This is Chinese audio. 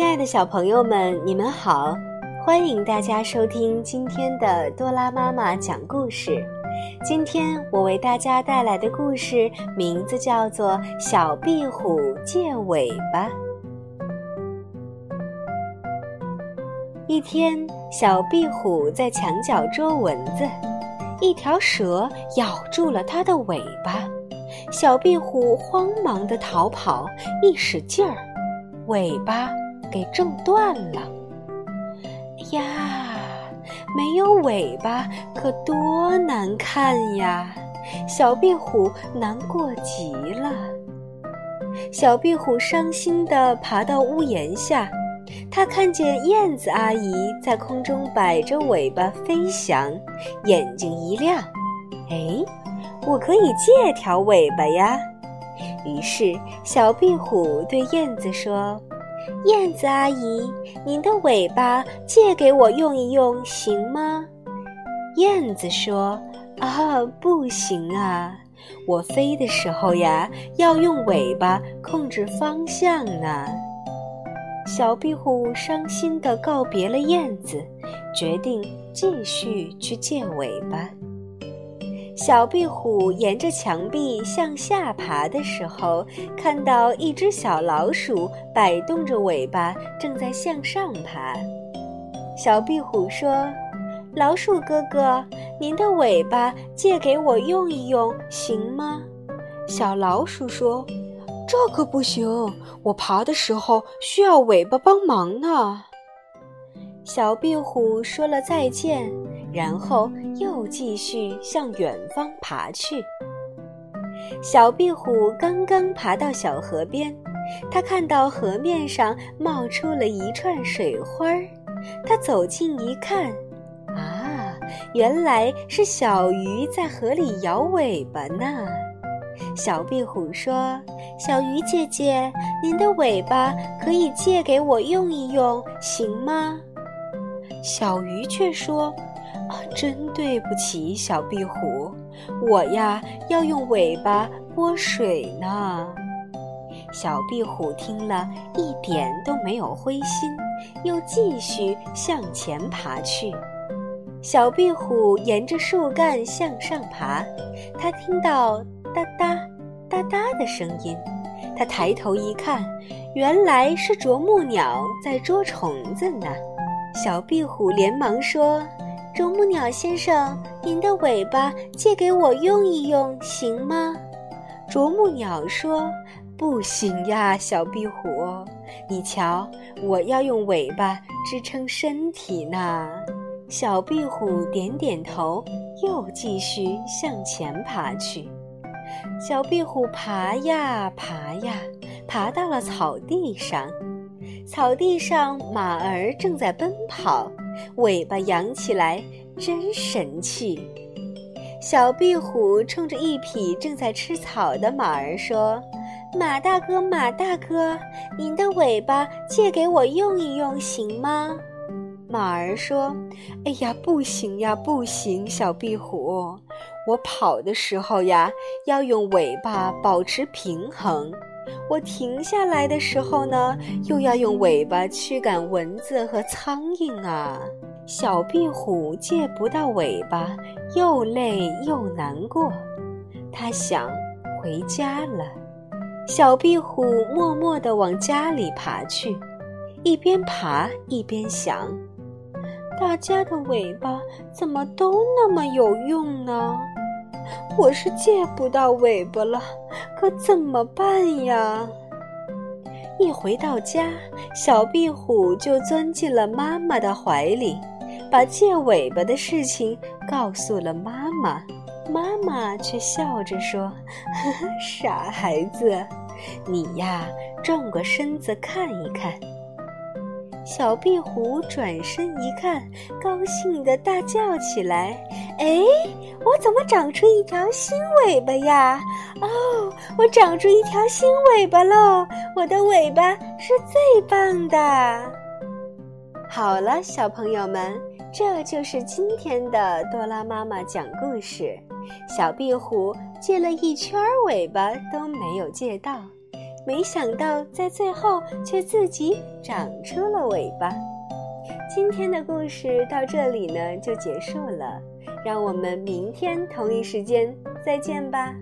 亲爱的小朋友们，你们好！欢迎大家收听今天的多拉妈妈讲故事。今天我为大家带来的故事名字叫做《小壁虎借尾巴》。一天，小壁虎在墙角捉蚊子，一条蛇咬住了它的尾巴，小壁虎慌忙的逃跑，一使劲儿，尾巴。给挣断了！呀，没有尾巴可多难看呀！小壁虎难过极了。小壁虎伤心地爬到屋檐下，它看见燕子阿姨在空中摆着尾巴飞翔，眼睛一亮：“哎，我可以借条尾巴呀！”于是，小壁虎对燕子说。燕子阿姨，您的尾巴借给我用一用行吗？燕子说：“啊，不行啊，我飞的时候呀，要用尾巴控制方向呢。”小壁虎伤心地告别了燕子，决定继续去借尾巴。小壁虎沿着墙壁向下爬的时候，看到一只小老鼠摆动着尾巴，正在向上爬。小壁虎说：“老鼠哥哥，您的尾巴借给我用一用，行吗？”小老鼠说：“这可不行，我爬的时候需要尾巴帮忙呢。”小壁虎说了再见。然后又继续向远方爬去。小壁虎刚刚爬到小河边，它看到河面上冒出了一串水花儿。它走近一看，啊，原来是小鱼在河里摇尾巴呢。小壁虎说：“小鱼姐姐，您的尾巴可以借给我用一用，行吗？”小鱼却说。啊真对不起，小壁虎，我呀要用尾巴拨水呢。小壁虎听了一点都没有灰心，又继续向前爬去。小壁虎沿着树干向上爬，它听到哒哒哒哒的声音，它抬头一看，原来是啄木鸟在捉虫子呢。小壁虎连忙说。啄木鸟先生，您的尾巴借给我用一用，行吗？啄木鸟说：“不行呀，小壁虎，你瞧，我要用尾巴支撑身体呢。”小壁虎点点头，又继续向前爬去。小壁虎爬呀爬呀，爬到了草地上。草地上，马儿正在奔跑。尾巴扬起来，真神气！小壁虎冲着一匹正在吃草的马儿说：“马大哥，马大哥，您的尾巴借给我用一用，行吗？”马儿说：“哎呀，不行呀，不行！小壁虎，我跑的时候呀，要用尾巴保持平衡。”我停下来的时候呢，又要用尾巴驱赶蚊子和苍蝇啊！小壁虎借不到尾巴，又累又难过。他想，回家了。小壁虎默默地往家里爬去，一边爬一边想：大家的尾巴怎么都那么有用呢？我是借不到尾巴了，可怎么办呀？一回到家，小壁虎就钻进了妈妈的怀里，把借尾巴的事情告诉了妈妈。妈妈却笑着说：“呵呵，傻孩子，你呀，转过身子看一看。”小壁虎转身一看，高兴地大叫起来：“哎，我怎么长出一条新尾巴呀？哦，我长出一条新尾巴喽！我的尾巴是最棒的。”好了，小朋友们，这就是今天的多拉妈妈讲故事。小壁虎借了一圈尾巴都没有借到。没想到，在最后却自己长出了尾巴。今天的故事到这里呢，就结束了。让我们明天同一时间再见吧。